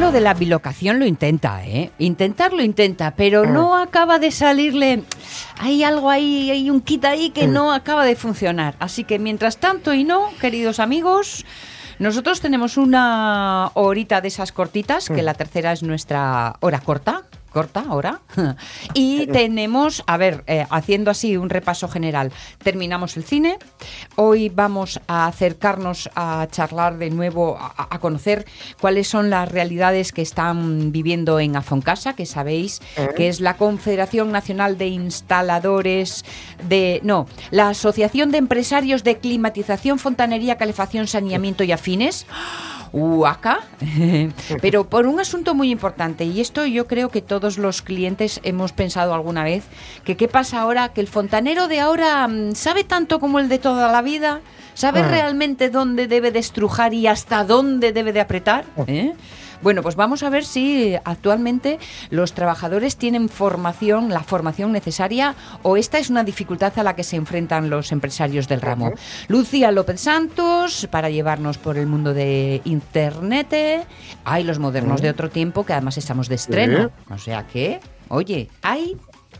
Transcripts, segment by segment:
Lo de la bilocación lo intenta, ¿eh? Intentarlo intenta, pero no acaba de salirle. Hay algo ahí, hay un kit ahí que no acaba de funcionar. Así que mientras tanto y no, queridos amigos, nosotros tenemos una horita de esas cortitas, que la tercera es nuestra hora corta. Corta hora. Y tenemos, a ver, eh, haciendo así un repaso general, terminamos el cine. Hoy vamos a acercarnos a charlar de nuevo, a, a conocer cuáles son las realidades que están viviendo en Afoncasa, que sabéis que es la Confederación Nacional de Instaladores de. No, la Asociación de Empresarios de Climatización, Fontanería, Calefacción, Saneamiento y Afines. UACA, pero por un asunto muy importante, y esto yo creo que todos los clientes hemos pensado alguna vez, que qué pasa ahora, que el fontanero de ahora mm, sabe tanto como el de toda la vida, sabe realmente dónde debe de estrujar y hasta dónde debe de apretar. ¿eh? Bueno, pues vamos a ver si actualmente los trabajadores tienen formación, la formación necesaria, o esta es una dificultad a la que se enfrentan los empresarios del ramo. Lucía López Santos, para llevarnos por el mundo de Internet. Hay los modernos de otro tiempo, que además estamos de estreno. O sea que, oye, hay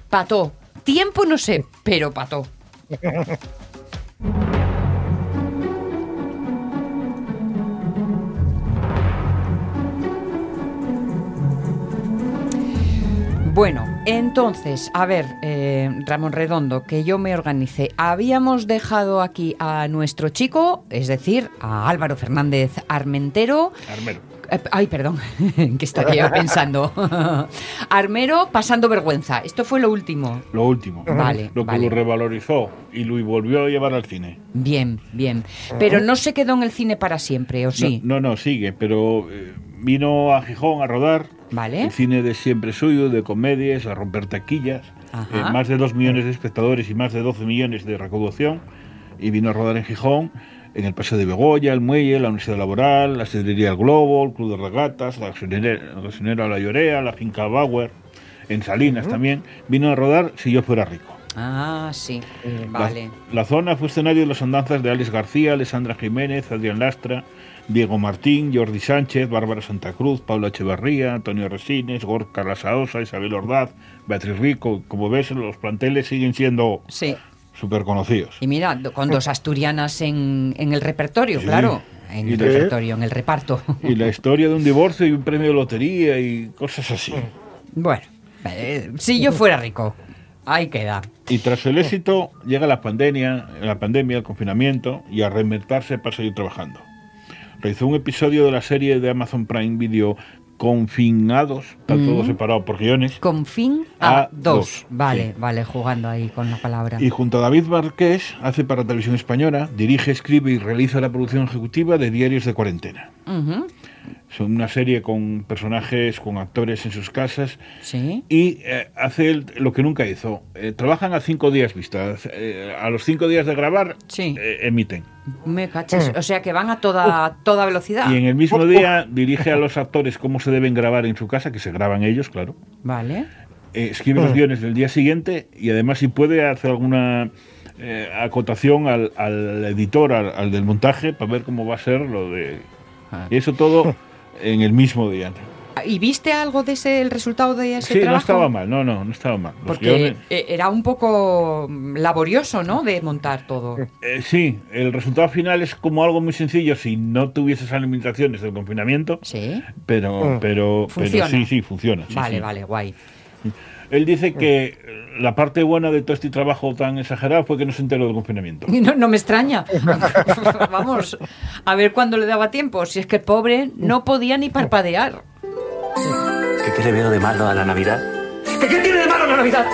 pató. Tiempo no sé, pero pató. Bueno, entonces, a ver, eh, Ramón Redondo, que yo me organice. Habíamos dejado aquí a nuestro chico, es decir, a Álvaro Fernández Armentero. Armero. Eh, ay, perdón, ¿qué estaría yo pensando? Armero pasando vergüenza. Esto fue lo último. Lo último. Vale, Lo que vale. lo revalorizó y lo volvió a llevar al cine. Bien, bien. Pero no se quedó en el cine para siempre, ¿o sí? No, no, no, sigue, pero eh, vino a Gijón a rodar. Vale. El cine de siempre suyo, de comedias, a romper taquillas. Eh, más de 2 millones de espectadores y más de 12 millones de recaudación. Y vino a rodar en Gijón, en el Paseo de Begoña, el Muelle, la Universidad Laboral, la Sidrería El Globo, el Club de Regatas, la gasolinera, la Llorea, la finca Bauer, en Salinas también. Vino a rodar Si yo fuera rico. Ah, sí. La- Vale. La, zona fue escenario de las andanzas de Alex García, Alessandra Jiménez, Adrián Lastra, Diego Martín, Jordi Sánchez, Bárbara Santa Cruz, Paula Echevarría, Antonio Resines, Gorka Lasaosa, Isabel Ordaz, Beatriz Rico. Como ves, los planteles siguen siendo Sí. súper conocidos. Y mira, con dos asturianas en, en el repertorio, Sí. claro. En Y el de- repertorio, en el reparto. Y la historia de un divorcio y un premio de lotería y cosas así. Bueno, eh, si yo fuera rico, ahí queda. Y tras el éxito llega la pandemia, la pandemia, el confinamiento y a reinventarse para seguir trabajando. Realizó un episodio de la serie de Amazon Prime Video Confinados, está todo separado por guiones, Con fin a, dos. dos, Vale, sí. vale, jugando ahí con la palabra. y junto a David Marqués hace para Televisión Española, dirige, escribe y realiza la producción ejecutiva de Diarios de Cuarentena. Son una serie con personajes, con actores en sus casas Sí. y eh, hace el- lo que nunca hizo. Eh, trabajan a cinco días vistas. Eh, a los cinco días de grabar, Sí. eh, emiten. Me cachis. O sea que van a toda, toda velocidad. Y en el mismo día dirige a los actores cómo se deben grabar en su casa, que se graban ellos, claro. Vale. Eh, escribe los guiones del día siguiente y además si puede hacer alguna eh, acotación al, al editor, al, al del montaje, para ver cómo va a ser lo de... Ah. Y eso todo en el mismo día. ¿Y viste algo de ese el resultado de ese Sí, trabajo? no estaba mal, no, no, no estaba mal. Los Porque guiones- eh, era un poco mm, laborioso, ¿no? De montar todo. Eh, sí, el resultado final es como algo muy sencillo si no tuviese esas limitaciones del confinamiento, Sí. pero, pero, pero Funciona. sí, sí, funciona. sí, vale, sí. vale, guay. Él dice que eh, la parte buena de todo este trabajo tan exagerado fue que no se enteró del confinamiento. No, no me extraña. Vamos, a ver cuándo le daba tiempo. Si es que el pobre no podía ni parpadear. ¿Qué, qué le veo de malo a la Navidad? ¿Qué, qué tiene de malo la Navidad?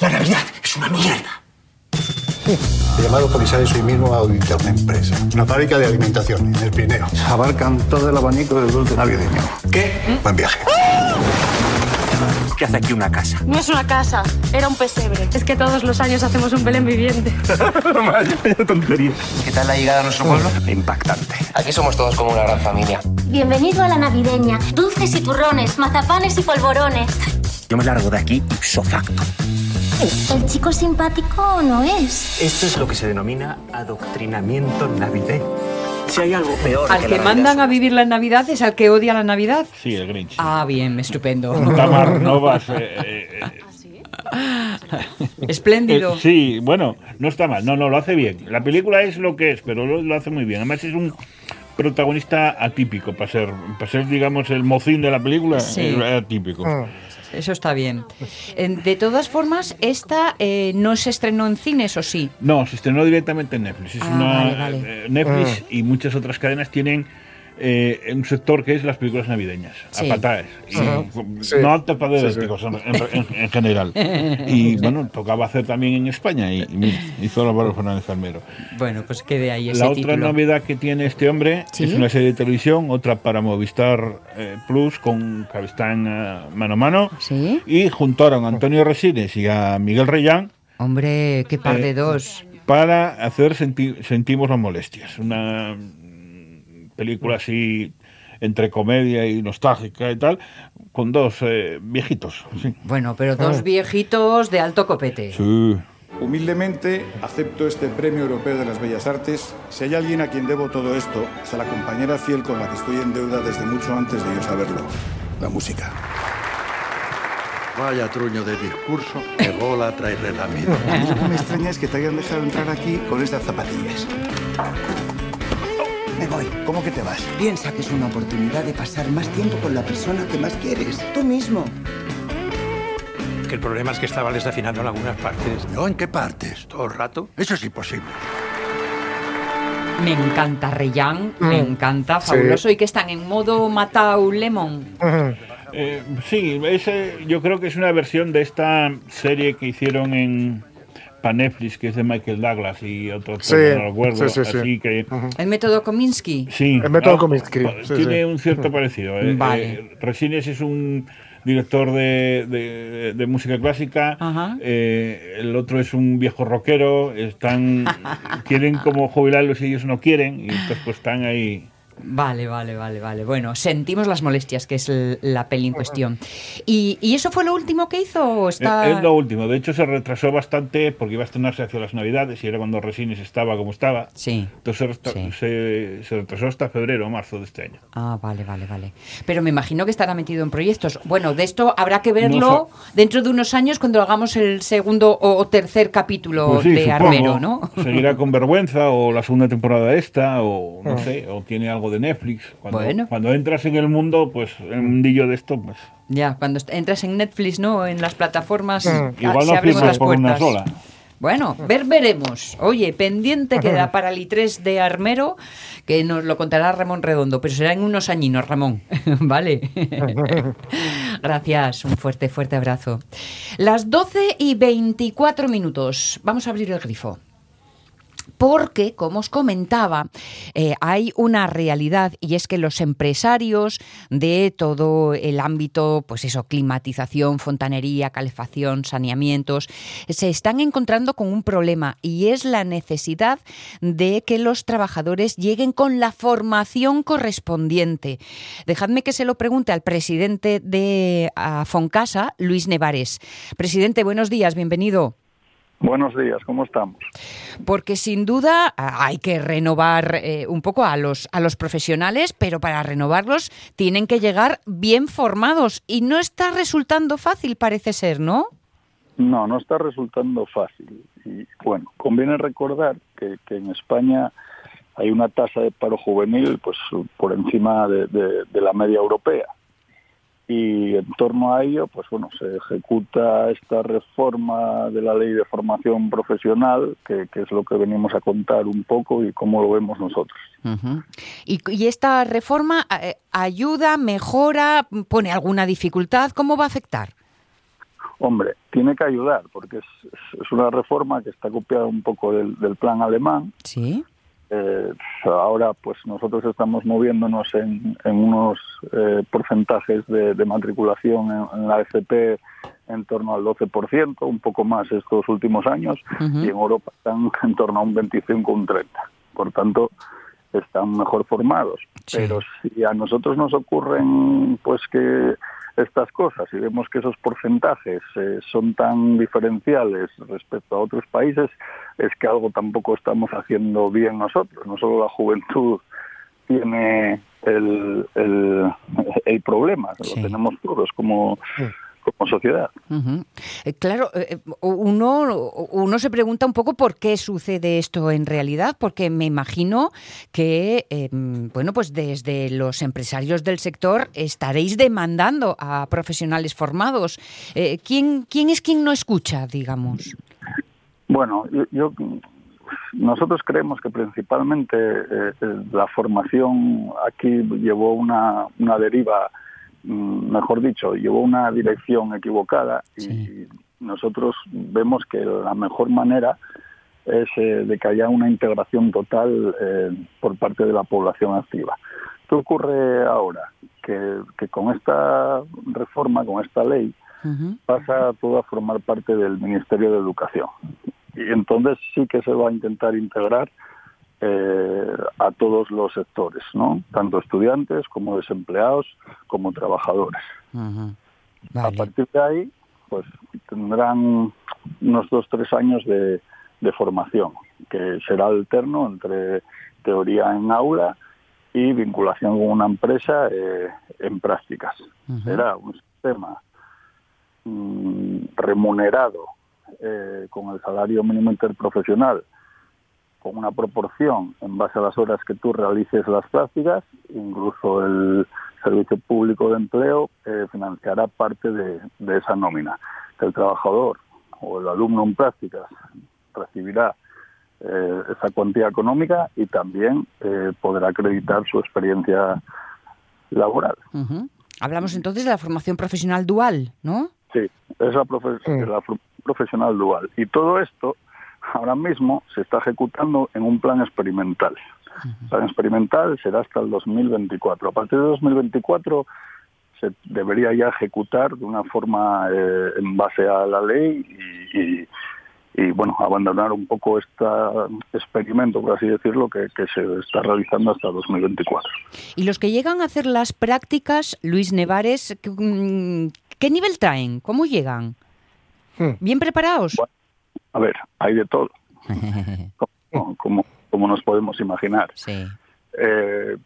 La Navidad es una mierda. He llamado comisarios hoy mismo a auditar una empresa, una fábrica de alimentación en el Pirineo. Abarcan todo el abanico del dulce navideño. ¿Qué? Buen viaje. ¿Qué hace aquí una casa? No es una casa, era un pesebre. Es que todos los años hacemos un Belén viviente. ¿Qué tal la llegada a nuestro pueblo? Impactante. Aquí somos todos como una gran familia. Bienvenido a la navideña. Dulces y turrones, mazapanes y polvorones. Yo me largo de aquí ipso facto. ¿El chico simpático no es? Esto es lo que se denomina adoctrinamiento navideño. Si hay algo peor Al que, que mandan a vivir la Navidad es al que odia la Navidad. Sí, el Grinch. Ah, bien, estupendo. Tamar Novas. eh, eh, eh, Espléndido. eh, sí, bueno, no está mal, no, no, lo hace bien. La película es lo que es, pero lo, lo hace muy bien. Además es un protagonista atípico para ser, para ser digamos, el mocín de la película, Sí. es atípico. Eso está bien. Eh, De todas formas, esta eh, no se estrenó en cines, ¿o sí? No, se estrenó directamente en Netflix. Es Ah, una, vale, vale. eh, Netflix y muchas otras cadenas tienen eh, un sector que es las películas navideñas, Sí. a patadas. Y, Sí. No altas para Sí, sí. en, en- en general. Y bueno, tocaba hacer también en España y, y hizo Álvaro Fernández Almero. Bueno, pues quede ahí ese La otra título. novedad que tiene este hombre ¿Sí? es una serie de televisión, otra para Movistar eh, Plus con Cabestán eh, mano a mano. ¿Sí? Y juntaron a Antonio Resines y a Miguel Reyán Hombre, qué par de Eh, dos. para hacer Senti- Sentimos las molestias. Una película así entre comedia y nostálgica y tal, con dos eh, viejitos. Sí. Bueno, pero dos viejitos de alto copete. Sí. Humildemente acepto este Premio Europeo de las Bellas Artes. Si hay alguien a quien debo todo esto, es a la compañera fiel con la que estoy en deuda desde mucho antes de yo saberlo. La música. Vaya truño de discurso, que bola trae relamido. Lo que me extraña es que te hayan dejado entrar aquí con estas zapatillas. Me voy. ¿Cómo que te vas? Piensa que es una oportunidad de pasar más tiempo con la persona que más quieres. Tú mismo. Que el problema es que estaba desafinando en algunas partes. ¿No? ¿En qué partes? Todo el rato. Eso es imposible. Me encanta Reyán, me encanta, fabuloso. Y que están en modo Matau Lemon. Eh, sí, ese, yo creo que es una versión de esta serie que hicieron en para Netflix, que es de Michael Douglas y otro Sí, no recuerdo, sí, sí, sí. así que... El método Kominsky. Sí, El método ah, Kominsky, sí, tiene sí. un cierto parecido. eh. Vale. Eh, Resines es un director de, de- de música clásica, eh, el otro es un viejo rockero, están quieren como jubilarlos y ellos no quieren, y entonces pues están ahí. Vale, vale, vale, vale. Bueno, sentimos las molestias, que es el- la peli en cuestión. ¿Y, y eso fue lo último que hizo? ¿O está... Eh, Es lo último, de hecho se retrasó bastante porque iba a estrenarse hacia las navidades y era cuando Resines estaba como estaba. Sí. Entonces se, Sí. se- se retrasó hasta febrero o marzo de este año. Ah, vale, vale, vale. Pero me imagino que estará metido en proyectos. Bueno, de esto habrá que verlo No dentro de unos años cuando hagamos el segundo o tercer capítulo Pues sí, de supongo. Armero, ¿no? Seguirá con vergüenza o la segunda temporada esta o no sé, o tiene algo de Netflix. Cuando, Bueno. cuando entras en el mundo, pues en un mundillo de esto, pues Ya, cuando entras en Netflix, ¿no? En las plataformas, ah, igual se no abrimos firmas las por una puertas. sola. Bueno, ver veremos. Oye, pendiente queda para el I3 de Armero, que nos lo contará Ramón Redondo, pero será en unos añinos, Ramón. ¿Vale? Gracias, un fuerte, fuerte abrazo. Las 12 y 24 minutos. Vamos a abrir el grifo. Porque, como os comentaba, eh, hay una realidad y es que los empresarios de todo el ámbito, pues eso, climatización, fontanería, calefacción, saneamientos, se están encontrando con un problema y es la necesidad de que los trabajadores lleguen con la formación correspondiente. Dejadme que se lo pregunte al presidente de Foncasa, Luis Nevares. Presidente, buenos días, bienvenido. Buenos días, ¿cómo estamos? Porque sin duda hay que renovar eh, un poco a los, a los profesionales, pero para renovarlos tienen que llegar bien formados y no está resultando fácil, parece ser, ¿no? No, no está resultando fácil. Y bueno, conviene recordar que, que en España hay una tasa de paro juvenil pues por encima de, de, de, la media europea y en torno a ello pues bueno se ejecuta esta reforma de la ley de formación profesional que, que es lo que venimos a contar un poco y cómo lo vemos nosotros uh -huh. ¿Y, y esta reforma eh, ayuda mejora pone alguna dificultad cómo va a afectar Hombre, tiene que ayudar, porque es, es, una reforma que está copiada un poco del, del plan alemán. Sí. Eh, ahora, pues nosotros estamos moviéndonos en, en unos eh, porcentajes de, de matriculación en, en, la FP en torno al 12%, un poco más estos últimos años, uh -huh. y en Europa están en torno a un 25, un 30. Por tanto, están mejor formados. Sí. Pero si a nosotros nos ocurren, pues que estas cosas y vemos que esos porcentajes eh, son tan diferenciales respecto a otros países, es que algo tampoco estamos haciendo bien nosotros. No solo la juventud tiene el, el, el problema, sí. lo tenemos todos como, como sociedad. Uh -huh. eh, claro, eh, uno, uno se pregunta un poco por qué sucede esto en realidad, porque me imagino que, eh, bueno, pues desde los empresarios del sector estaréis demandando a profesionales formados. Eh, ¿quién, ¿Quién es quien no escucha, digamos? Bueno, yo, yo nosotros creemos que principalmente eh, la formación aquí llevó una, una deriva mejor dicho, llevó una dirección equivocada y sí. nosotros vemos que la mejor manera es eh, de que haya una integración total eh, por parte de la población activa. ¿Qué ocurre ahora? Que, que con esta reforma, con esta ley, uh -huh. pasa todo a formar parte del Ministerio de Educación. Y entonces sí que se va a intentar integrar eh, a todos los sectores, ¿no? Tanto estudiantes como desempleados, como trabajadores. Uh -huh. vale. A partir de ahí, pues tendrán unos dos tres años de, de, formación, que será alterno entre teoría en aula y vinculación con una empresa eh, en prácticas. Uh -huh. Será un sistema mm, remunerado eh, con el salario mínimo interprofesional con una proporción en base a las horas que tú realices las prácticas, incluso el Servicio Público de Empleo eh, financiará parte de, de, esa nómina. El trabajador o el alumno en prácticas recibirá eh, esa cuantía económica y también eh, podrá acreditar su experiencia laboral. Uh -huh. Hablamos entonces de la formación profesional dual, ¿no? Sí, es la, profe sí. la profesional dual. Y todo esto ahora mismo se está ejecutando en un plan experimental. El plan experimental será hasta el 2024. A partir de 2024 se debería ya ejecutar de una forma eh, en base a la ley y, y, y, bueno, abandonar un poco este experimento, por así decirlo, que, que, se está realizando hasta 2024. Y los que llegan a hacer las prácticas, Luis Nevares, mm, ¿qué nivel traen? ¿Cómo llegan? Hmm. ¿Bien preparados? Bueno, a ver, hay de todo, como, como, como, nos podemos imaginar. Sí. Eh,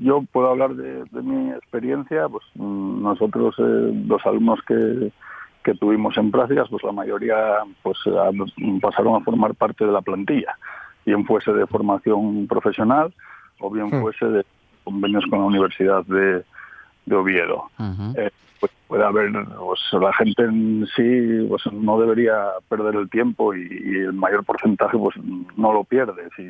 yo puedo hablar de, de, mi experiencia, pues nosotros, eh, los alumnos que, que tuvimos en prácticas, pues la mayoría pues pasaron a formar parte de la plantilla, bien fuese de formación profesional o bien fuese de convenios con la Universidad de, de Oviedo. Uh -huh. eh, pues puede haber, pues la gente en sí pues no debería perder el tiempo y, y, el mayor porcentaje pues no lo pierde. Si,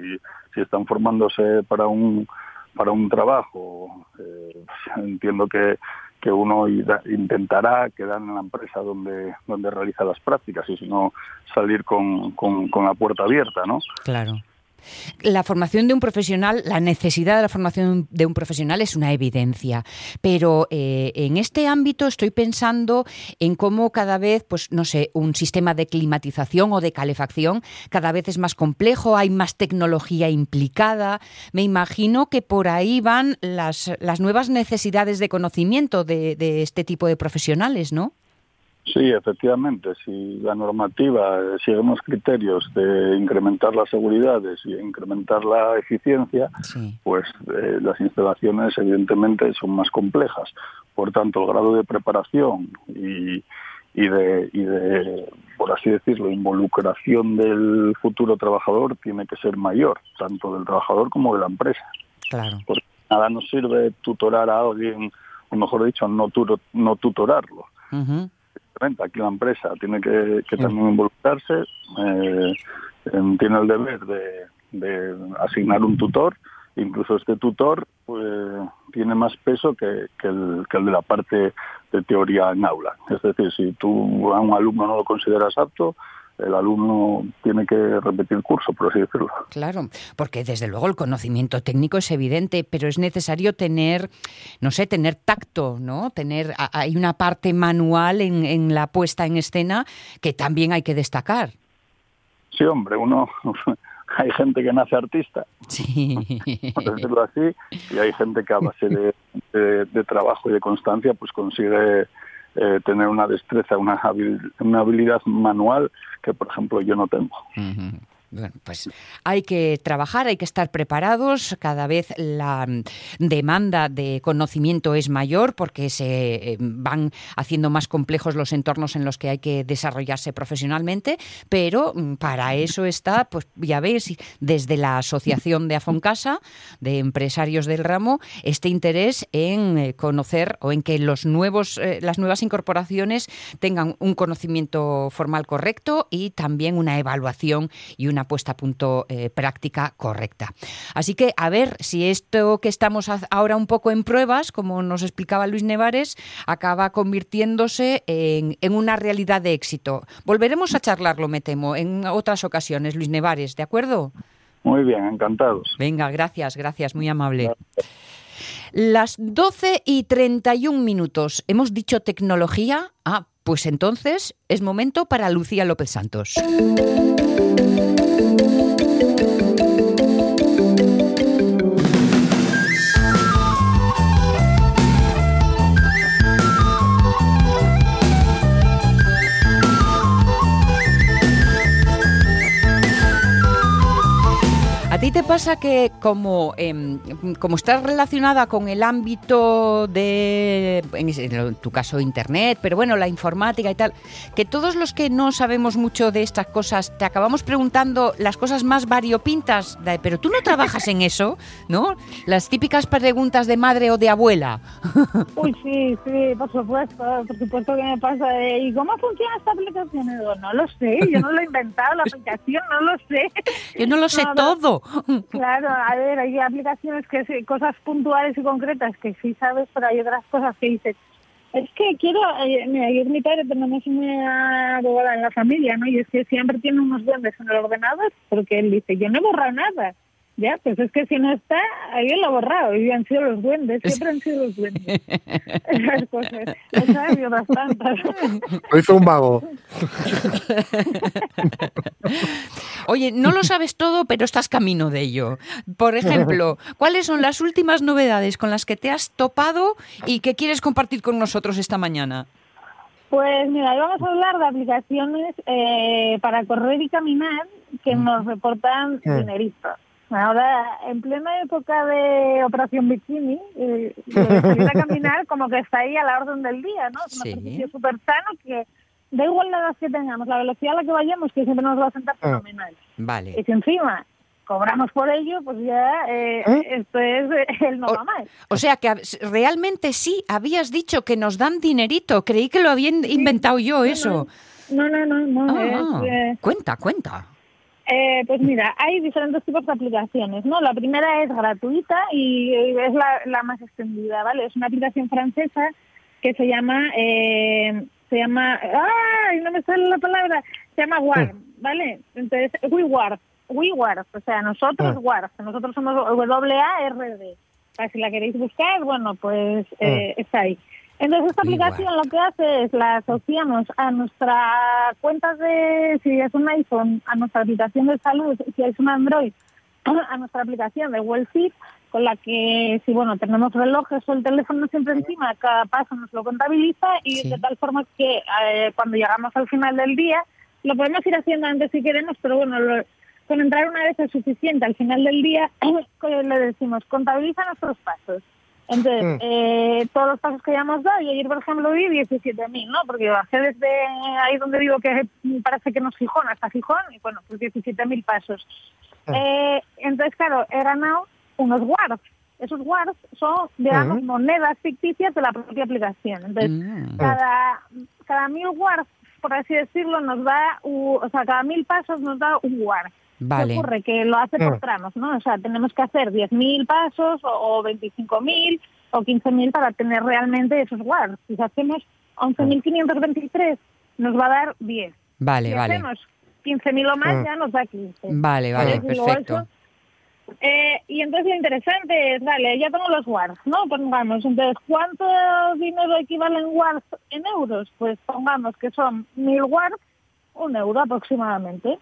si están formándose para un para un trabajo, eh, entiendo que, que uno intentará quedar en la empresa donde donde realiza las prácticas y si no salir con, con, con la puerta abierta, ¿no? Claro. La formación de un profesional, la necesidad de la formación de un profesional es una evidencia, pero eh, en este ámbito estoy pensando en cómo cada vez, pues no sé, un sistema de climatización o de calefacción cada vez es más complejo, hay más tecnología implicada. Me imagino que por ahí van las, las nuevas necesidades de conocimiento de, de este tipo de profesionales, ¿no? Sí, efectivamente, si la normativa sigue unos criterios de incrementar las seguridades y incrementar la eficiencia, pues eh, las instalaciones evidentemente son más complejas. Por tanto, el grado de preparación y, y, de, y de, por así decirlo, involucración del futuro trabajador tiene que ser mayor, tanto del trabajador como de la empresa. Claro. Porque nada nos sirve tutorar a alguien, o mejor dicho, no, turo, no tutorarlo. Aquí la empresa. Tiene que, que también involucrarse, eh, tiene el deber de, de, asignar un tutor, incluso este tutor pues, tiene más peso que, que, el, que el de la parte de teoría en aula. Es decir, si tú a un alumno no lo consideras apto, el alumno tiene que repetir el curso, por así decirlo. Claro, porque desde luego el conocimiento técnico es evidente, pero es necesario tener, no sé, tener tacto, ¿no? Tener, hay una parte manual en, en la puesta en escena que también hay que destacar. Sí, hombre, uno hay gente que nace artista, sí. por decirlo así, y hay gente que a base de, de, de trabajo y de constancia pues consigue eh, tener una destreza, una, habil, una habilidad manual que, por ejemplo, yo no tengo. Bueno, pues hay que trabajar, hay que estar preparados. Cada vez la demanda de conocimiento es mayor porque se van haciendo más complejos los entornos en los que hay que desarrollarse profesionalmente, pero para eso está, pues ya ves, desde la Asociación de Afoncasa, de empresarios del ramo, este interés en conocer o en que los nuevos, eh, las nuevas incorporaciones tengan un conocimiento formal correcto y también una evaluación y una puesta a punto eh, práctica correcta. Así que a ver si esto que estamos ahora un poco en pruebas, como nos explicaba Luis Nevares, acaba convirtiéndose en, en una realidad de éxito. Volveremos a charlarlo, me temo, en otras ocasiones, Luis Nevares, ¿de acuerdo? Muy bien, encantados. Venga, gracias, gracias, muy amable. Gracias. Las 12 y 31 minutos. ¿Hemos dicho tecnología? Ah, pues entonces es momento para Lucía López Santos. Ti te pasa que como, eh, como estás relacionada con el ámbito de, en, tu caso, Internet, pero bueno, la informática y tal, que todos los que no sabemos mucho de estas cosas te acabamos preguntando las cosas más variopintas, de, pero tú no trabajas en eso, ¿no? Las típicas preguntas de madre o de abuela. Uy, sí, sí, por supuesto, por supuesto que me pasa. De, ¿Y cómo funciona esta aplicación? Y digo, no lo sé, yo no lo he inventado, la aplicación, no lo sé. Yo no lo sé no, todo. Claro, a ver, hay aplicaciones que sí, cosas puntuales y concretas que sí sabes, pero hay otras cosas que dices, es que quiero, eh, mira, yo mi padre tenemos una abogada en la familia, ¿no? Y es que siempre tiene unos duendes en el ordenador porque él dice, yo no he borrado nada. Ya, pues es que si no está, alguien lo ha borrado y han sido los duendes, siempre han sido los duendes. Esas cosas, tantas. Lo hizo un vago. Oye, no lo sabes todo, pero estás camino de ello. Por ejemplo, ¿cuáles son las últimas novedades con las que te has topado y que quieres compartir con nosotros esta mañana? Pues mira, hoy vamos a hablar de aplicaciones eh, para correr y caminar que nos reportan dineritos. Ahora, en plena época de Operación Bikini, eh, salir a caminar como que está ahí a la orden del día, ¿no? Es un Sí. ejercicio súper sano que da igual la edad que tengamos, la velocidad a la que vayamos, que siempre nos va a sentar fenomenal. Vale. Y si encima cobramos por ello, pues ya eh, esto es eh, el no va mal. O sea que realmente sí, habías dicho que nos dan dinerito. Creí que lo había in- inventado yo eso. No, no, no, no. Ah, es, eh, Cuenta, cuenta. Eh, pues mira, hay diferentes tipos de aplicaciones, ¿no? La primera es gratuita y es la, la más extendida, ¿vale? Es una aplicación francesa que se llama, eh, se llama, ¡ay! No me sale la palabra, se llama Warm, ¿vale? Entonces, WeWarp, WeWarp, o sea, nosotros Ah. Nosotros somos W-A-R-D. Si la queréis buscar, bueno, pues eh, está ahí. Entonces esta aplicación lo que hace es la asociamos a nuestra cuenta de, si es un iPhone, a nuestra aplicación de salud, si es un Android, a nuestra aplicación de WellFit con la que si bueno tenemos relojes o el teléfono siempre encima, cada paso nos lo contabiliza y Sí. de tal forma que eh, cuando llegamos al final del día lo podemos ir haciendo antes si queremos, pero bueno, lo- con entrar una vez es suficiente. Al final del día le decimos contabiliza nuestros pasos. Entonces, Mm. eh, todos los pasos que hayamos dado, y ayer, por ejemplo, vi 17.000, ¿no? Porque bajé desde ahí donde digo que parece que no es Gijón, hasta Gijón, y bueno, pues 17.000 pasos. Eh, entonces, claro, he ganado unos wards. Esos wards son, digamos, Ujú. monedas ficticias de la propia aplicación. Entonces, Mm. cada, cada mil wards, por así decirlo, nos da, o sea, cada mil pasos nos da un ward. Vale. ¿Qué ocurre? Que lo hace por Mm. tramos, ¿no? O sea, tenemos que hacer 10.000 pasos o, o 25.000 o 15.000 para tener realmente esos wards. Si hacemos 11.523, nos va a dar 10. Vale, si vale. hacemos 15.000 o más, Mm. ya nos da 15. Vale, vale, perfecto. eso, eh, y entonces lo interesante es, vale, ya tengo los wards, ¿no? Pongamos, entonces, ¿cuánto dinero equivalen wards en euros? Pues pongamos que son 1.000 wards, un euro aproximadamente.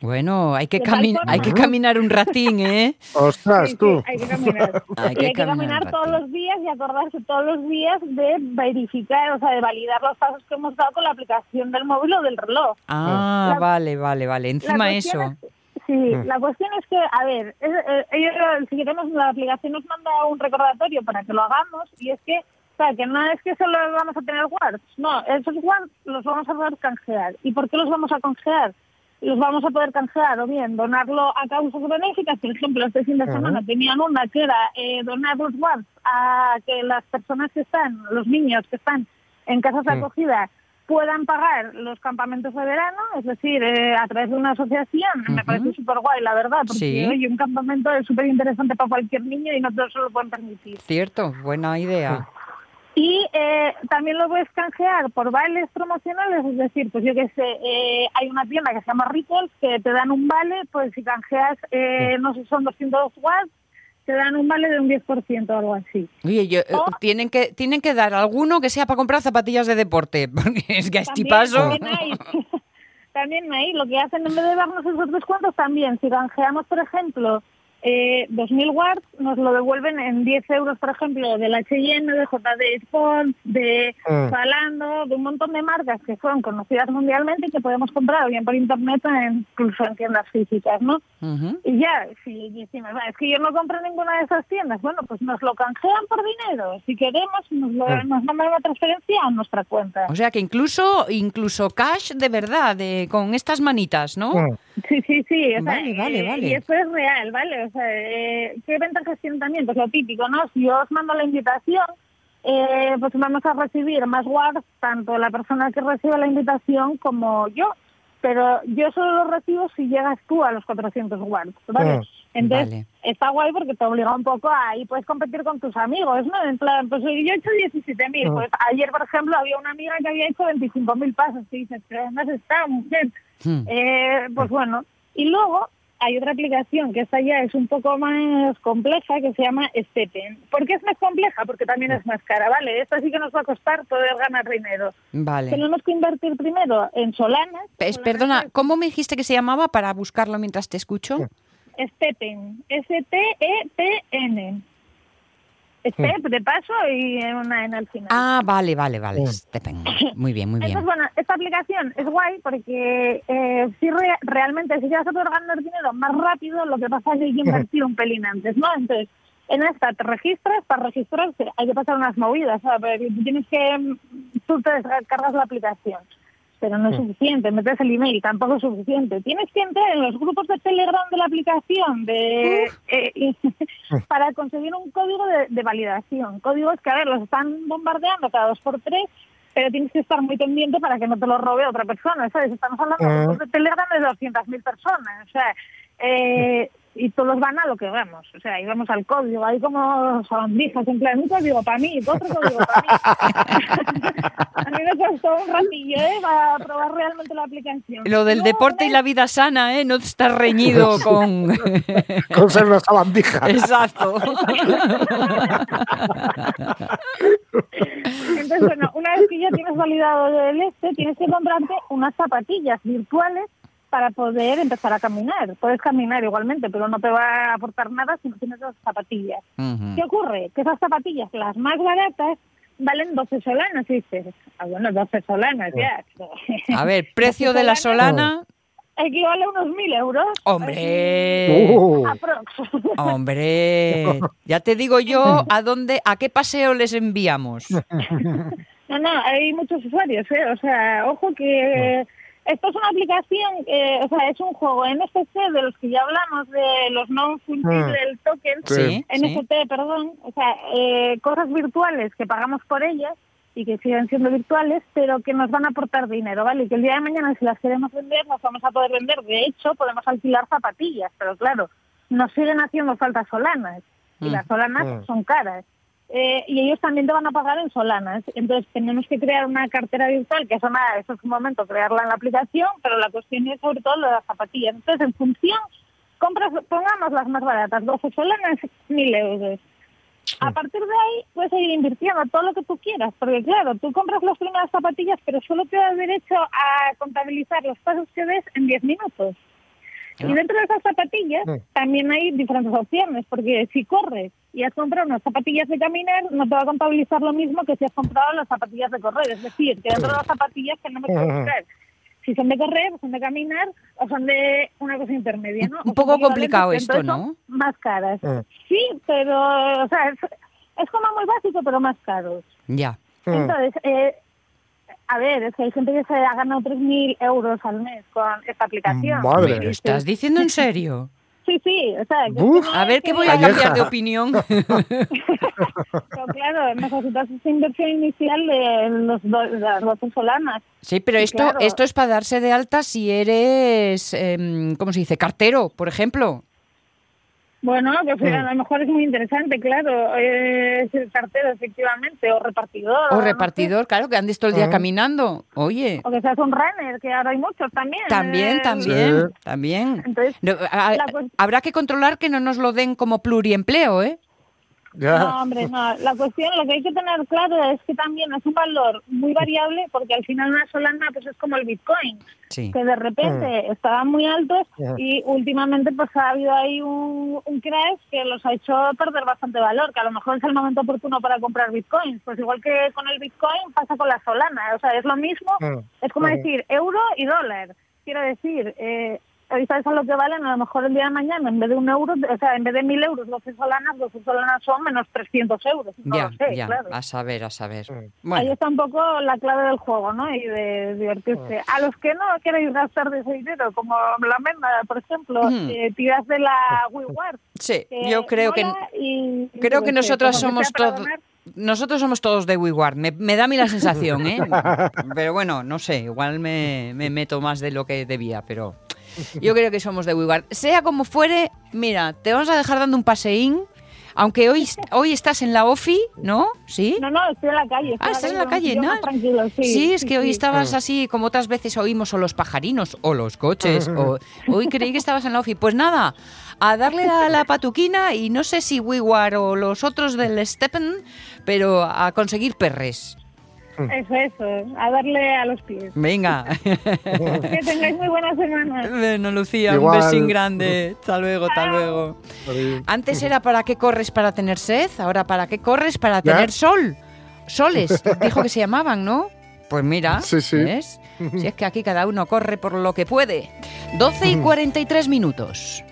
Bueno, hay que, cami- hay que caminar un ratín, ¿eh? Ostras, Sí, tú. sí, hay que caminar. Hay y que hay que caminar caminar un todos los días y acordarse todos los días de verificar, o sea, de validar los pasos que hemos dado con la aplicación del móvil o del reloj. Ah, La- vale, vale, vale. Encima eso. es- sí, la cuestión es que, a ver, es- eh, ellos, si queremos, la aplicación nos manda un recordatorio para que lo hagamos y es que, o sea, que no es que solo vamos a tener wards, no, esos wards los vamos a poder canjear. ¿Y por qué los vamos a canjear? Los vamos a poder canjear o bien donarlo a causas benéficas, por ejemplo, este fin de semana tenían una que era eh, donar los wards a que las personas que están, los niños que están en casas de Mm. acogida puedan pagar los campamentos de verano, es decir, eh, a través de una asociación. Me parece súper guay, la verdad, porque Sí. oye, un campamento es súper interesante para cualquier niño y no todos se lo pueden permitir. Cierto, buena idea. Y eh, también lo puedes canjear por vales promocionales, es decir, pues yo que sé, eh, hay una tienda que se llama Ripples que te dan un vale, pues si canjeas, eh, no sé, son 200 watts, te dan un vale de un 10% o algo así. Oye, yo- eh, tienen, que, tienen que dar alguno que sea para comprar zapatillas de deporte, porque es que a este paso... también hay, lo que hacen en vez de darnos esos descuentos también, si canjeamos, por ejemplo, eh, 2.000 watts, nos lo devuelven en 10 euros, por ejemplo, del H&M, de JD Sports, de Mm. De un montón de marcas que son conocidas mundialmente y que podemos comprar bien por internet o incluso en tiendas físicas, ¿no? Y ya, si decimos, "Va, es que yo no compro ninguna de esas tiendas, bueno, pues nos lo canjean por dinero. Si queremos, nos, lo, Mm. nos mandan una transferencia a nuestra cuenta. O sea que incluso incluso cash de verdad, de, con estas manitas, ¿no? Mm. Sí, sí, sí. O sea, Vale, vale, eh, vale. Y esto es real, ¿vale? Eh, ¿qué ventajas tienen también? Pues lo típico, ¿no? Si yo os mando la invitación, eh, pues vamos a recibir más wards, tanto la persona que recibe la invitación como yo. Pero yo solo lo recibo si llegas tú a los 400 wards, ¿vale? Mm, Entonces, vale. está guay porque te obliga un poco a... Y puedes competir con tus amigos, ¿no? En plan, pues yo he hecho 17.000. Mm. Pues ayer, por ejemplo, había una amiga que había hecho 25.000 pasos. Y dices, pero además está bien. Hmm. Eh, pues bueno, y luego hay otra aplicación que esta ya es un poco más compleja que se llama Stepen. ¿Por qué es más compleja? Porque también es más cara, ¿vale? Esta sí que nos va a costar poder ganar dinero. Vale. Tenemos que invertir primero en Solanas. Es- perdona, ¿cómo me dijiste que se llamaba para buscarlo mientras te escucho? Stepen, S-T-E-P-N. Step de paso y una N al final. Ah, vale, vale, vale. Stepen. Muy bien, muy bien. Entonces, bueno, esta aplicación es guay porque eh, sí re- realmente si vas a poder ganar dinero más rápido, lo que pasa es que hay que invertir un pelín antes, ¿no? Entonces, en esta te registras, para registrarse hay que pasar unas movidas, ¿sabes? Tienes que, mm, tú te descargas la aplicación, pero no es suficiente, metes el email, tampoco es suficiente. Tienes que entrar en los grupos de Telegram de la aplicación de eh, para conseguir un código de, de validación. Códigos que, a ver, los están bombardeando cada dos por tres, pero tienes que estar muy pendiente para que no te lo robe otra persona, ¿sabes? Estamos hablando de Ah. grupos de Telegram de 200.000 personas, o sea, eh, y todos van a lo que vamos, o sea, íbamos al código, hay como sabandijas, en plan, un código para mí, otro código para mí. a mí me costó un ratillo, ¿eh? Para probar realmente la aplicación. Lo del deporte y la vida sana, ¿eh? No está reñido con... Con ser una sabandija. Exacto. Entonces, bueno, una vez que ya tienes validado el este, tienes que comprarte unas zapatillas virtuales para poder empezar a caminar. Puedes caminar igualmente, pero no te va a aportar nada si no tienes las zapatillas. ¿Qué ocurre? Que esas zapatillas, las más baratas, valen 12 solanas. Y dices, ah, bueno, 12 solanas ya. A ver, precio de la solana. Equivale a unos 1.000 euros. Hombre. Uh. Hombre, ya te digo yo a dónde, a qué paseo les enviamos. No, no, hay muchos usuarios, ¿eh? O sea, ojo que esto es una aplicación, eh, o sea, es un juego NFC de los que ya hablamos, de los non-fungible tokens, Sí, NFT, perdón, o sea, eh, cosas virtuales que pagamos por ellas y que siguen siendo virtuales, pero que nos van a aportar dinero, ¿vale? Y que el día de mañana, si las queremos vender, nos vamos a poder vender. De hecho, podemos alquilar zapatillas, pero claro, nos siguen haciendo falta solanas y Mm. las solanas Mm. son caras. Eh, y ellos también te van a pagar en solanas. Entonces tenemos que crear una cartera virtual, que eso nada, eso es un momento crearla en la aplicación, pero la cuestión es sobre todo lo de las zapatillas. Entonces, en función, compras, pongamos las más baratas, 12 solanas, 1.000 euros. A partir de ahí puedes seguir invirtiendo todo lo que tú quieras, porque claro, tú compras las primeras zapatillas, pero solo te das derecho a contabilizar los pasos que des en 10 minutos. Y dentro de esas zapatillas también hay diferentes opciones, porque si corres y has comprado unas zapatillas de caminar, no te va a contabilizar lo mismo que si has comprado las zapatillas de correr. Es decir, que dentro de las zapatillas que no me puedo comprar. Si son de correr, son de caminar o son de una cosa intermedia, ¿no? O Un poco complicado esto, ¿no? Más caras. Mm. Sí, pero, o sea, es, es como muy básico, pero más caros. Ya. Entonces, eh, a ver, es que hay gente que se ha ganado 3.000 euros al mes con esta aplicación. Madre. ¿Me lo estás diciendo en serio? Sí, sí, o sea, que Uf. no A ver que voy a cambiar de opinión. Pero claro, necesitas esa inversión inicial de, los do- de las 12 solanas. Sí, pero Sí, esto, claro. esto es para darse de alta si eres, em, ¿cómo se dice? Cartero, por ejemplo. Bueno, pues Mm. a lo mejor es muy interesante, claro, eh, ser cartero efectivamente, o repartidor. O no sé. repartidor, claro, que andes todo el día Ah. caminando. Oye, O que seas un runner, que ahora hay muchos también. también, eh, también, Sí. también. Entonces, No, a- la cues- habrá que controlar que no nos lo den como pluriempleo, ¿eh? Ya. No, hombre, no. La cuestión, lo que hay que tener claro es que también es un valor muy variable porque al final una solana pues es como el Bitcoin, Sí. que de repente estaban muy altos Ajá. y últimamente pues ha habido ahí un, un crash que los ha hecho perder bastante valor, que a lo mejor es el momento oportuno para comprar Bitcoins. Pues igual que con el Bitcoin pasa con la solana, o sea, es lo mismo, Mm. es como Ujú. decir euro y dólar. Quiero decir, eh, hoy sabes a lo que valen, a lo mejor el día de mañana, en vez de un euro, o sea, en vez de mil euros, 12 solanas, 12 solanas son menos 300 euros. No ya, lo sé, ya, claro. a saber, a saber. Ahí está un poco la clave del juego, ¿no? Y de divertirse. A los que no quieren gastar de ese dinero, como la Menda, por ejemplo, Mm. eh, tiras de la WeWard. sí, yo creo que y- creo que que somos todos nosotros somos todos de WeWard. Me, me da a mí la sensación, ¿eh? Pero bueno, no sé, igual me, me meto más de lo que debía, pero yo creo que somos de WeWard. Sea como fuere, mira, te vamos a dejar dando un paseín. Aunque hoy, hoy estás en la OFI, ¿no? ¿Sí? No, no, estoy en la calle. estoy Ah, estás en la calle, ¿no? tranquilo, sí, Sí, es que hoy sí. estabas Mm. así, como otras veces oímos, o los pajarinos, o los coches, o hoy creí que estabas en la OFI. Pues nada, a darle a la patuquina y no sé si WeWar o los otros del Steppen, pero a conseguir perres. Eso, eso, a darle a los pies. Venga. que tengáis muy buena semana. Bueno, Lucía, Igual. un besín grande. Hasta luego, hasta luego. Antes era para qué corres para tener sed, ahora para qué corres para ¿Ya? tener sol. Soles, dijo que se llamaban, ¿no? Pues mira, Sí, sí. ¿ves? Si es que aquí cada uno corre por lo que puede. 12 y 43 minutos.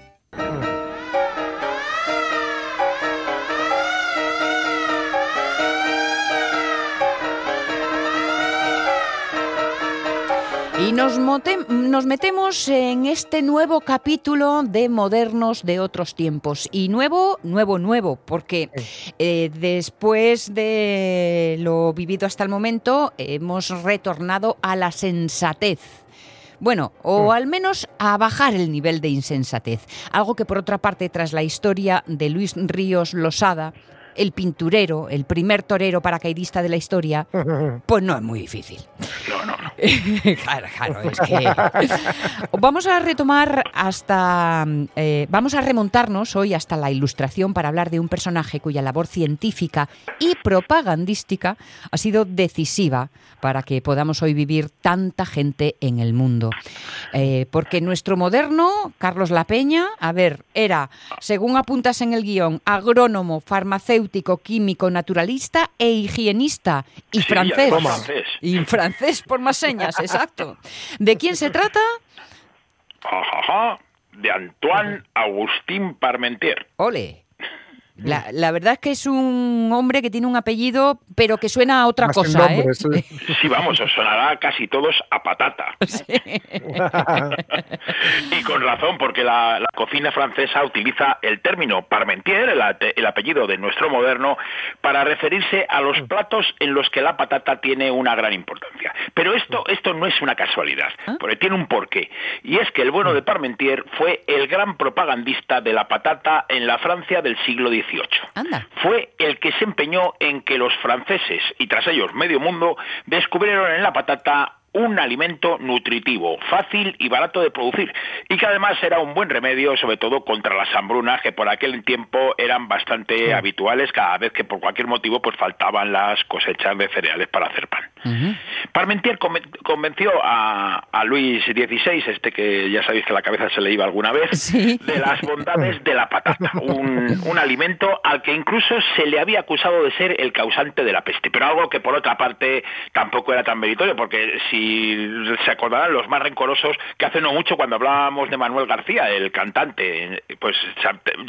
Y nos, metemos en este nuevo capítulo de Modernos de otros tiempos. Y nuevo, nuevo, nuevo, porque eh, después de lo vivido hasta el momento, hemos retornado a la sensatez. Bueno, o al menos a bajar el nivel de insensatez. Algo que por otra parte, tras la historia de Luis Ríos Losada, el pinturero, el primer torero paracaidista de la historia, pues no es muy difícil. No, no, no. claro, claro, es que... Vamos a retomar hasta... eh, vamos a remontarnos hoy hasta la ilustración para hablar de un personaje cuya labor científica y propagandística ha sido decisiva para que podamos hoy vivir tanta gente en el mundo. Eh, porque nuestro moderno, Carlos La Peña, a ver, era, según apuntas en el guion, agrónomo, farmacéutico, químico, naturalista e higienista. Y Sí, francés. Y francés por más señas, exacto. ¿De quién se trata? Ajaja, de Antoine Agustín Parmentier. Ole. La, la verdad es que es un hombre que tiene un apellido, pero que suena a otra Más cosa, nombre, ¿eh? sí. Sí, vamos, os sonará casi todos a patata. Y con razón, porque la, la cocina francesa utiliza el término parmentier, el, apellido de nuestro moderno, para referirse a los platos en los que la patata tiene una gran importancia. Pero esto, esto no es una casualidad, porque tiene un porqué. Y es que el bueno de Parmentier fue el gran propagandista de la patata en la Francia del siglo XVIII. Fue el que se empeñó en que los franceses, y tras ellos medio mundo, descubrieron en la patata un alimento nutritivo, fácil y barato de producir, y que además era un buen remedio, sobre todo contra las hambrunas, que por aquel tiempo eran bastante habituales cada vez que por cualquier motivo pues faltaban las cosechas de cereales para hacer pan. Parmentier conven- convenció a, a Luis XVI, este que ya sabéis que la cabeza se le iba alguna vez, de las bondades de la patata, un, un alimento al que incluso se le había acusado de ser el causante de la peste, pero algo que por otra parte tampoco era tan meritorio, porque si se acordarán los más rencorosos que hace no mucho cuando hablábamos de Manuel García, el cantante, pues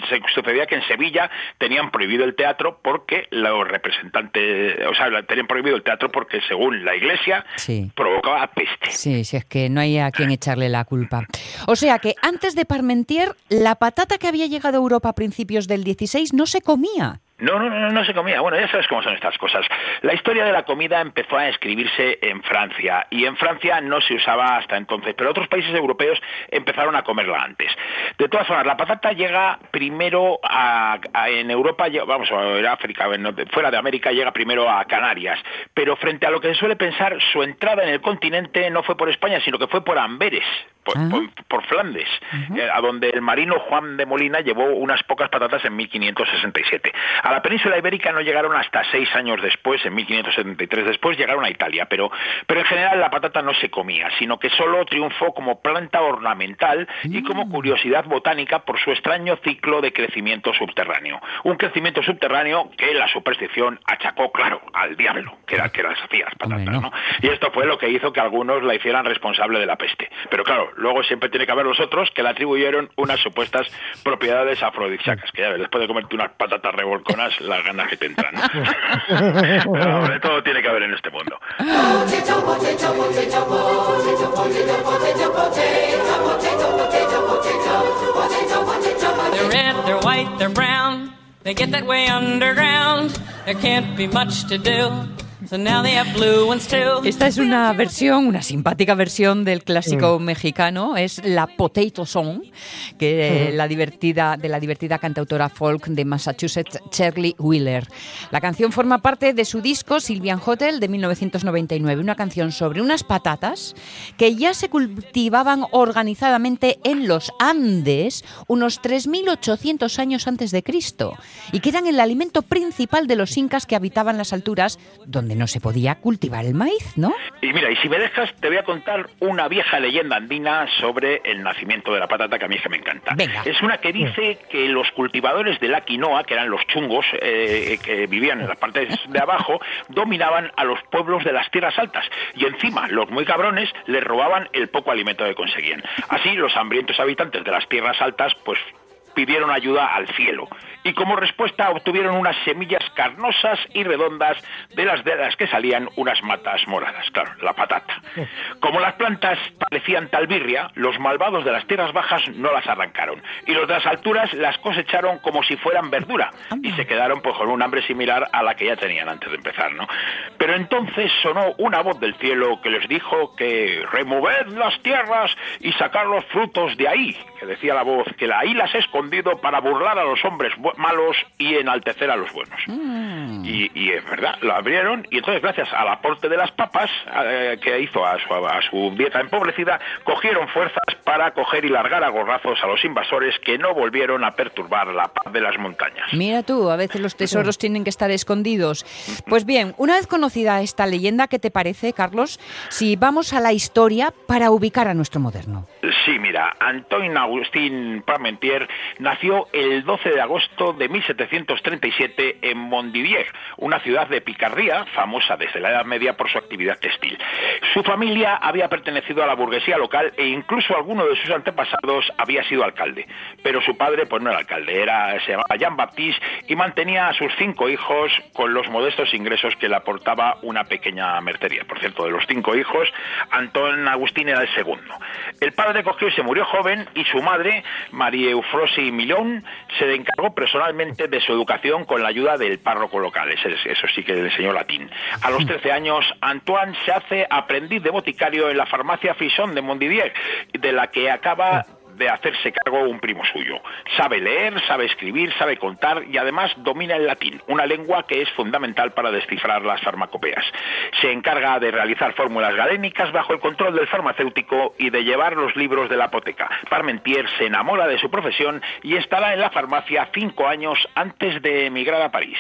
se, sucedía que en Sevilla tenían prohibido el teatro porque los representantes, o sea, tenían prohibido el teatro porque según la iglesia Sí. provocaba peste. Sí, sí, es que no hay a quien echarle la culpa. O sea que antes de Parmentier, la patata que había llegado a Europa a principios del 16 no se comía. No, no, no, no se comía. Bueno, ya sabes cómo son estas cosas. La historia de la comida empezó a escribirse en Francia y en Francia no se usaba hasta entonces, pero otros países europeos empezaron a comerla antes. De todas formas, la patata llega primero a, a- en Europa, vamos a ver, África, en- fuera de América llega primero a Canarias, pero frente a lo que se suele pensar, su entrada en el continente no fue por España, sino que fue por Amberes, por, por- por Flandes, eh, a donde el marino Juan de Molina llevó unas pocas patatas en 1567. A la península ibérica no llegaron hasta seis años después, en 1573 después, llegaron a Italia, pero, pero en general la patata no se comía, sino que solo triunfó como planta ornamental y como curiosidad botánica por su extraño ciclo de crecimiento subterráneo. Un crecimiento subterráneo que la superstición achacó, claro, al diablo, que era que las hacía las patatas, ¿no? Y esto fue lo que hizo que algunos la hicieran responsable de la peste. Pero claro, luego siempre tiene que haber los otros que le atribuyeron unas supuestas propiedades afrodisíacas, que ya ves, después de comerte unas patatas revolconas, las ganas que te entran. Pero, de todo tiene que haber en este mundo. They're red, they're white, they're brown. They get that way underground. There can't be much to do. So now they have blue ones too. Esta es una versión, una simpática versión del clásico Mm. mexicano, es la Potato Song, que eh, Ujú. la divertida de la divertida cantautora folk de Massachusetts Shirley Wheeler. La canción forma parte de su disco Sylvian Hotel de 1999, una canción sobre unas patatas que ya se cultivaban organizadamente en los Andes unos 3800 años antes de Cristo y que eran el alimento principal de los incas que habitaban las alturas donde no se podía cultivar el maíz, ¿no? Y mira, y si me dejas, te voy a contar una vieja leyenda andina sobre el nacimiento de la patata que a mí es que me encanta. Es una que dice que los cultivadores de la quinoa, que eran los chungos eh, que vivían en las partes de abajo, dominaban a los pueblos de las tierras altas. Y encima, los muy cabrones les robaban el poco alimento que conseguían. Así, los hambrientos habitantes de las tierras altas, pues pidieron ayuda al cielo y como respuesta obtuvieron unas semillas carnosas y redondas de las de las que salían unas matas moradas, claro, la patata. Como las plantas parecían talbirria, los malvados de las tierras bajas no las arrancaron y los de las alturas las cosecharon como si fueran verdura y se quedaron pues con un hambre similar a la que ya tenían antes de empezar, ¿no? Pero entonces sonó una voz del cielo que les dijo que removed las tierras y sacar los frutos de ahí, que decía la voz, que la- ahí las escondía escondido para burlar a los hombres malos y enaltecer a los buenos. Mm. Y, y es verdad, lo abrieron y entonces gracias al aporte de las papas eh, que hizo a su, a su dieta empobrecida, cogieron fuerzas para coger y largar a gorrazos a los invasores que no volvieron a perturbar la paz de las montañas. Mira tú, a veces los tesoros tienen que estar escondidos. Pues bien, una vez conocida esta leyenda, ¿qué te parece, Carlos? Si vamos a la historia para ubicar a nuestro moderno. Sí, mira, Antoine Agustín Parmentier nació el 12 de agosto de 1737 en Montdidier, una ciudad de Picardía famosa desde la Edad Media por su actividad textil. Su familia había pertenecido a la burguesía local e incluso alguno de sus antepasados había sido alcalde, pero su padre pues no era alcalde, era se llamaba Jean Baptiste y mantenía a sus cinco hijos con los modestos ingresos que le aportaba una pequeña mercería. Por cierto, de los cinco hijos, Antón Agustín era el segundo. El padre cogió y se murió joven y su madre, María Eufrosi Millón, se encargó personalmente de su educación con la ayuda del párroco local. Eso sí que le enseñó latín. A los 13 años, Antoine se hace aprendiz de boticario en la farmacia Frison de Montdidier, de la que acaba de hacerse cargo un primo suyo. Sabe leer, sabe escribir, sabe contar y además domina el latín, una lengua que es fundamental para descifrar las farmacopeas. Se encarga de realizar fórmulas galénicas bajo el control del farmacéutico y de llevar los libros de la apoteca. Parmentier se enamora de su profesión y estará en la farmacia cinco años antes de emigrar a París.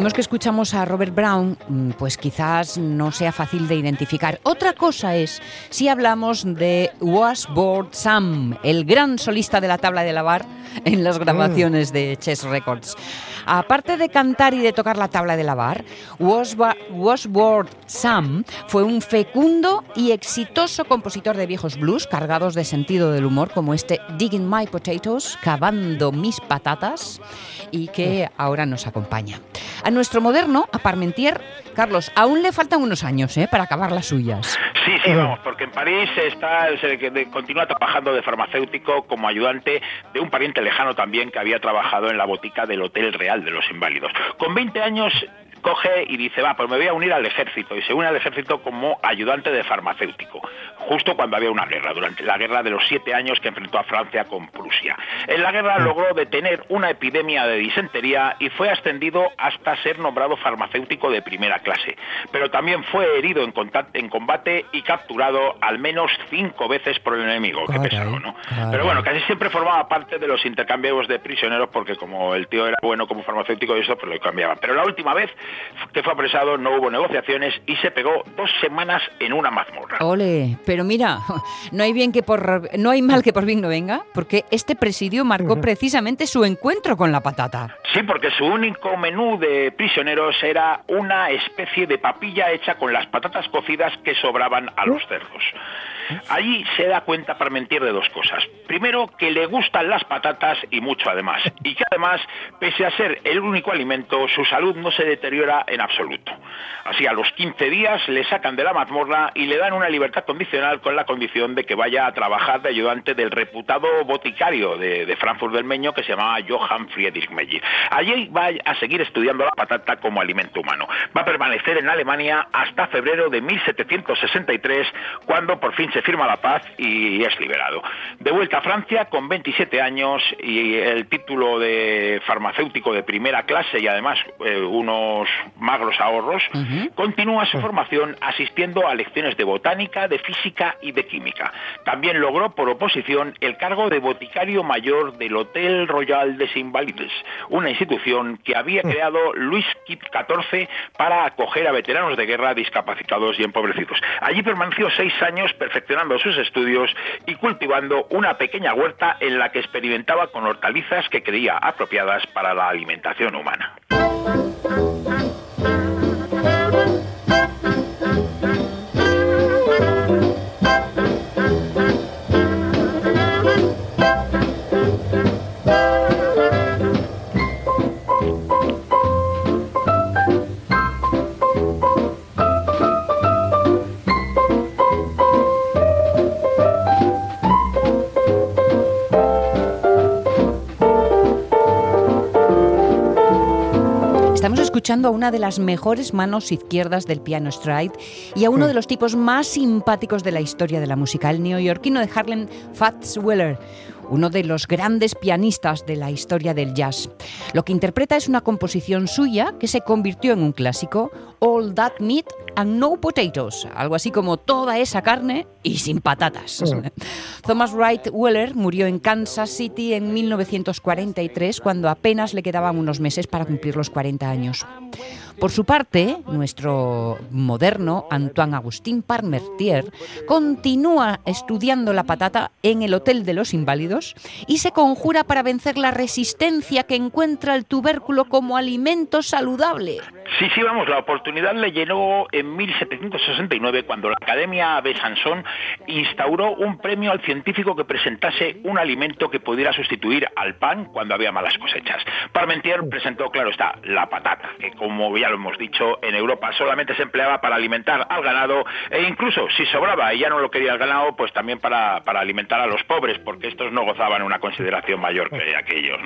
Decimos que escuchamos a Robert Brown, mm, pues quizás no sea fácil de identificar. Otra cosa es si hablamos de Washboard Sam, el gran solista de la tabla de lavar en las grabaciones de Chess Records. Aparte de cantar y de tocar la tabla de lavar, Washboard Sam fue un fecundo y exitoso compositor de viejos blues cargados de sentido del humor, como este Digging My Potatoes, cavando mis patatas, y que ahora nos acompaña. Nuestro moderno, a Parmentier, Carlos, aún le faltan unos años ¿eh? para acabar las suyas. Sí, sí, vamos, porque en París está, se continúa trabajando de farmacéutico como ayudante de un pariente lejano también que había trabajado en la botica del Hotel Real de los Inválidos. Con 20 años coge y dice, va, pues me voy a unir al ejército, y se une al ejército como ayudante de farmacéutico, justo cuando había una guerra, durante la guerra de los siete años que enfrentó a Francia con Prusia. En la guerra logró detener una epidemia de disentería y fue ascendido hasta ser nombrado farmacéutico de primera clase, pero también fue herido en, en combate y capturado al menos cinco veces por el enemigo, qué pesado, ¿no? Pero bueno, casi siempre formaba parte de los intercambios de prisioneros porque como el tío era bueno como farmacéutico y eso, pues lo cambiaban. Pero la última vez que fue apresado no hubo negociaciones y se pegó dos semanas en una mazmorra. Ole, pero mira, no hay bien que por no hay mal que por bien no venga, porque este presidio marcó precisamente su encuentro con la patata. Sí, porque su único menú de prisioneros era una especie de papilla hecha con las patatas cocidas que sobraban a los cerdos. Allí se da cuenta Parmentier de dos cosas. Primero, que le gustan las patatas y mucho además. Y que además, pese a ser el único alimento, su salud no se deteriora en absoluto. Así, a los 15 días le sacan de la mazmorra y le dan una libertad condicional con la condición de que vaya a trabajar de ayudante del reputado boticario de, de Frankfurt del Meño que se llamaba Johann Friedrich Meyer. Allí va a seguir estudiando la patata como alimento humano. Va a permanecer en Alemania hasta febrero de 1763, cuando por fin se firma la paz y es liberado. De vuelta a Francia con 27 años y el título de farmacéutico de primera clase y además eh, unos magros ahorros, continúa su formación asistiendo a lecciones de botánica, de física y de química. También logró por oposición el cargo de boticario mayor del Hotel Royal des Invalides, una institución que había creado Luis XIV para acoger a veteranos de guerra discapacitados y empobrecidos. Allí permaneció seis años perfeccionando sus estudios y cultivando una pequeña huerta en la que experimentaba con hortalizas que creía apropiadas para la alimentación humana. Escuchando a una de las mejores manos izquierdas del piano stride y a uno de los tipos más simpáticos de la historia de la música, el neoyorquino de Harlem, Fats Weller uno de los grandes pianistas de la historia del jazz. Lo que interpreta es una composición suya que se convirtió en un clásico, All That Meat and No Potatoes, algo así como toda esa carne y sin patatas. Thomas Wright Weller murió en Kansas City en 1943 cuando apenas le quedaban unos meses para cumplir los 40 años. Por su parte, nuestro moderno Antoine Agustín Parmentier continúa estudiando la patata en el Hotel de los Inválidos y se conjura para vencer la resistencia que encuentra el tubérculo como alimento saludable. Sí, sí, vamos, la oportunidad le llenó en 1769 cuando la Academia de Sansón instauró un premio al científico que presentase un alimento que pudiera sustituir al pan cuando había malas cosechas. Parmentier presentó, claro está, la patata, que como ya lo hemos dicho, en Europa solamente se empleaba para alimentar al ganado e incluso si sobraba y ya no lo quería el ganado, pues también para, alimentar a los pobres, porque estos no gozaban una consideración mayor que aquellos.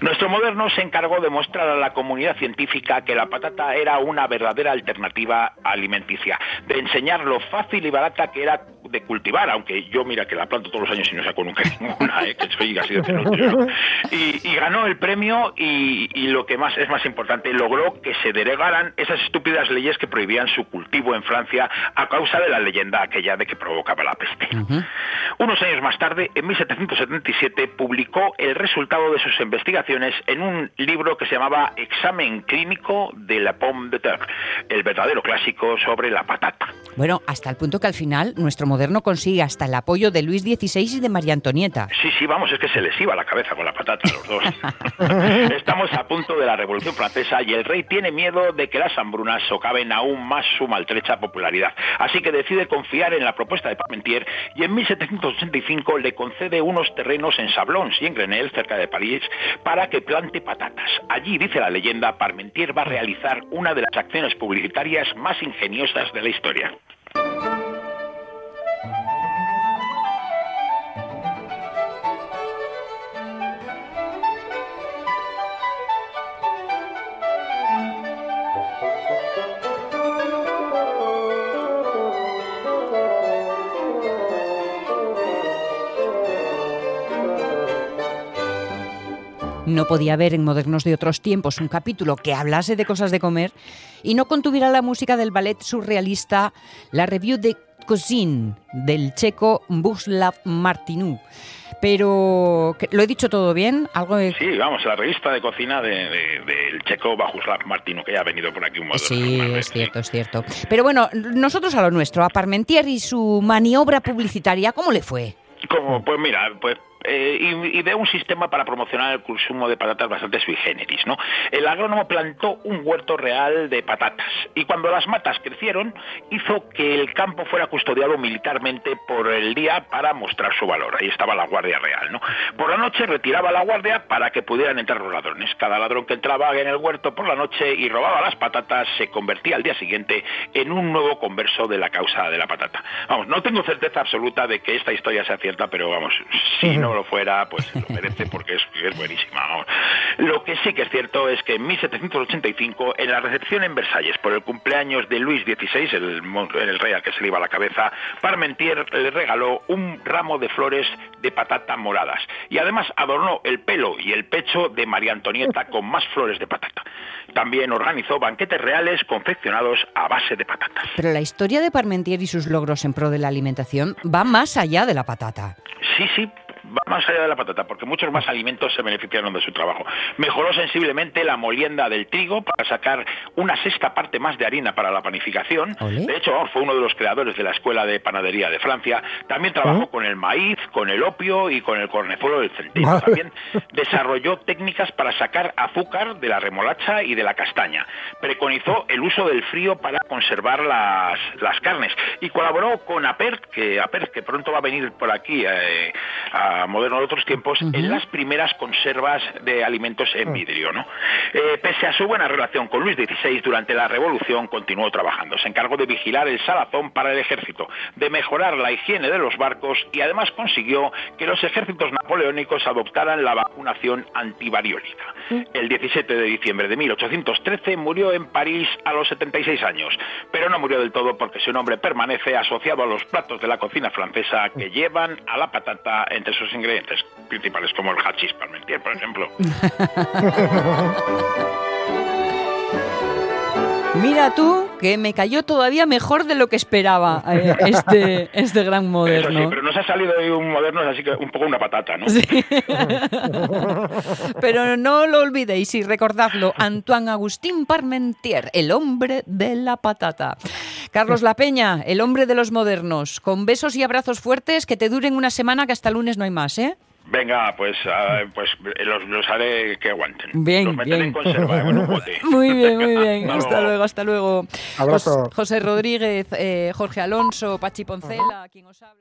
Nuestro moderno se encargó de mostrar a la comunidad científica que la patata era una verdadera alternativa alimenticia, de enseñar lo fácil y barata que era de cultivar, aunque yo mira que la planto todos los años y no saco nunca ninguna, ¿eh? que soy así de celoso. y, y ganó el premio y, y lo que más es más importante, logró que se derogaran esas estúpidas leyes que prohibían su cultivo en Francia a causa de la leyenda aquella de que provocaba la peste. Unos años más tarde, en 1777, publicó el resultado de sus investigaciones en un libro que se llamaba Examen Clínico de la pomme de terre, el verdadero clásico sobre la patata. Bueno, hasta el punto que al final nuestro moderno consigue hasta el apoyo de Luis XVI y de María Antonieta. Sí, sí, vamos, es que se les iba la cabeza con la patata a los dos. Estamos a punto de la Revolución Francesa y el rey tiene miedo de que las hambrunas socaven aún más su maltrecha popularidad. Así que decide confiar en la propuesta de Parmentier y en 1785 le concede unos terrenos en Sablons y en Grenelle, cerca de París, para que plante patatas. Allí, dice la leyenda, Parmentier va a realizar una de las acciones publicitarias más ingeniosas de la historia. No podía haber en Modernos de otros tiempos un capítulo que hablase de cosas de comer y no contuviera la música del ballet surrealista La Revue de Cuisine del checo Buslav Martinu. Pero, ¿lo he dicho todo bien? ¿Algo de... Sí, vamos, la revista de cocina del de, del checo Bajuslav Martinu, que ya ha venido por aquí un modo. Sí, es cierto, es cierto. Pero bueno, nosotros a lo nuestro, a Parmentier y su maniobra publicitaria, ¿cómo le fue? Como, pues mira, pues eh, y, y, de un sistema para promocionar el consumo de patatas bastante sui generis. ¿no? El agrónomo plantó un huerto real de patatas y cuando las matas crecieron hizo que el campo fuera custodiado militarmente por el día para mostrar su valor. Ahí estaba la Guardia Real. ¿no? Por la noche retiraba la guardia para que pudieran entrar los ladrones. Cada ladrón que entraba en el huerto por la noche y robaba las patatas se convertía al día siguiente en un nuevo converso de la causa de la patata. Vamos, no tengo certeza absoluta de que esta historia sea cierta, pero vamos, si no lo fuera, pues lo merece porque es, es buenísima. Vamos. Lo que sí que es cierto es que en 1785, en la recepción en Versalles por el cumpleaños de Luis XVI, el, el rey al que se le iba la cabeza, Parmentier le regaló un ramo de flores de patata moradas y además adornó el pelo y el pecho de María Antonieta con más flores de patata. También organizó banquetes reales confeccionados a base de patatas. Pero la historia de Parmentier y sus logros en pro de la alimentación va más allá de la patata. Sí, sí, va más allá de la patata, porque muchos más alimentos se beneficiaron de su trabajo. Mejoró sensiblemente la molienda del trigo para sacar una sexta parte más de harina para la panificación. ¿Olé? De hecho, fue uno de los creadores de la Escuela de Panadería de Francia. También trabajó con el maíz, con el opio y con el cornezuelo del centeno. También desarrolló técnicas para sacar azúcar de la remolacha y de la castaña. Preconizó el uso del frío para conservar las, las carnes y colaboró con Apert, que Apert, que pronto va a venir por aquí eh, a moderno de otros tiempos, en las primeras conservas de alimentos en vidrio. ¿no? Eh, pese a su buena relación con Luis XVI durante la Revolución, continuó trabajando. Se encargó de vigilar el salazón para el ejército, de mejorar la higiene de los barcos y además consiguió que los ejércitos napoleónicos adoptaran la vacunación antivariólica. El 17 de diciembre de 1813 murió en París a los 76 años, pero no murió del todo porque su nombre permanece asociado a los platos de la cocina francesa que llevan a la patata entre sus ingredientes principales, como el hachís parmentier, por ejemplo. Mira tú, que me cayó todavía mejor de lo que esperaba eh, este, este gran Eso moderno. sí, pero nos ha salido hoy un moderno, así que un poco una patata, ¿no? Pero no lo olvidéis y recordadlo, Antoine Agustín Parmentier, el hombre de la patata. Carlos La Peña, el hombre de los modernos, con besos y abrazos fuertes que te duren una semana que hasta el lunes no hay más, ¿eh? Venga, pues, ah, pues los, los haré que aguanten. Bien, los bien. en conserva en un bote. Muy bien, muy bien. Hasta hasta luego. luego, hasta luego. Abrazo. Jos- José Rodríguez, eh, Jorge Alonso, Pachi Poncela, quien os habla.